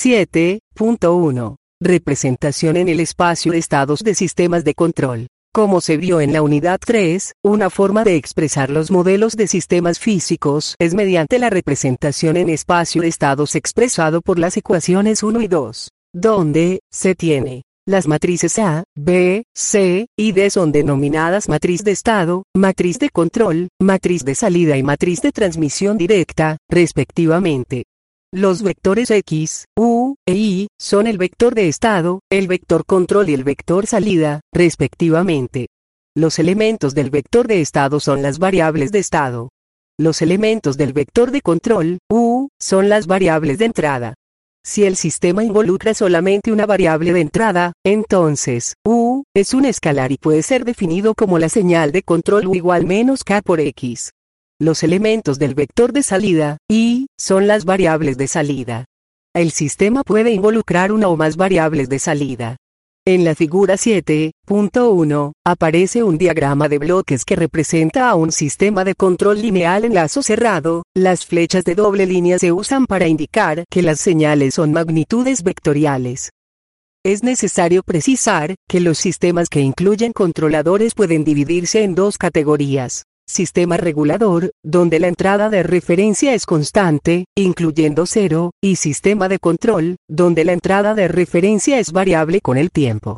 7.1. Representación en el espacio de estados de sistemas de control. Como se vio en la unidad 3, una forma de expresar los modelos de sistemas físicos es mediante la representación en espacio de estados expresado por las ecuaciones 1 y 2, donde se tiene las matrices A, B, C y D son denominadas matriz de estado, matriz de control, matriz de salida y matriz de transmisión directa, respectivamente. Los vectores X, U e Y son el vector de estado, el vector control y el vector salida, respectivamente. Los elementos del vector de estado son las variables de estado. Los elementos del vector de control, U, son las variables de entrada. Si el sistema involucra solamente una variable de entrada, entonces, U, es un escalar y puede ser definido como la señal de control U igual menos K por X. Los elementos del vector de salida, Y, son las variables de salida. El sistema puede involucrar una o más variables de salida. En la figura 7.1, aparece un diagrama de bloques que representa a un sistema de control lineal en lazo cerrado. Las flechas de doble línea se usan para indicar que las señales son magnitudes vectoriales. Es necesario precisar que los sistemas que incluyen controladores pueden dividirse en dos categorías. Sistema regulador, donde la entrada de referencia es constante, incluyendo cero, y sistema de control, donde la entrada de referencia es variable con el tiempo.